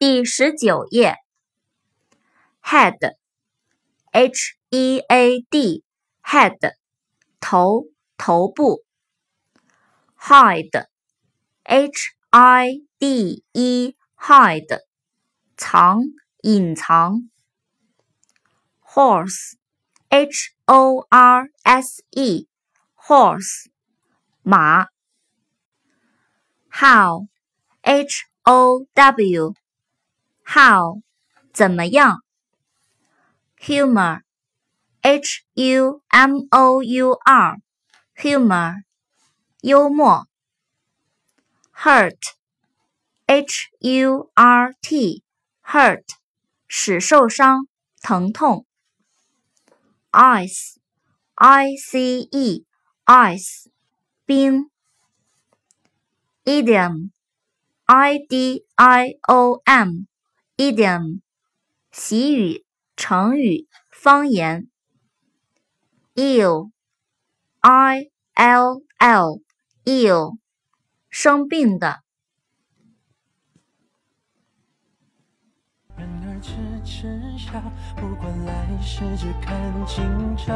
第十九页，head，h e a d，head，头，头部。hide，h i d e，hide，藏，隐藏。horse，h o r s e，horse，马。how，h o w。How 怎么样？Humor，H U M O U R，humor 幽默。Hurt，H U R T，hurt 使受伤，疼痛。Ice，I C E，ice 冰。Idiom，I D I O M。idiom，习语、成语、方言。ill，i l l，ill，生病的。人儿痴痴笑，不管来世只看今朝。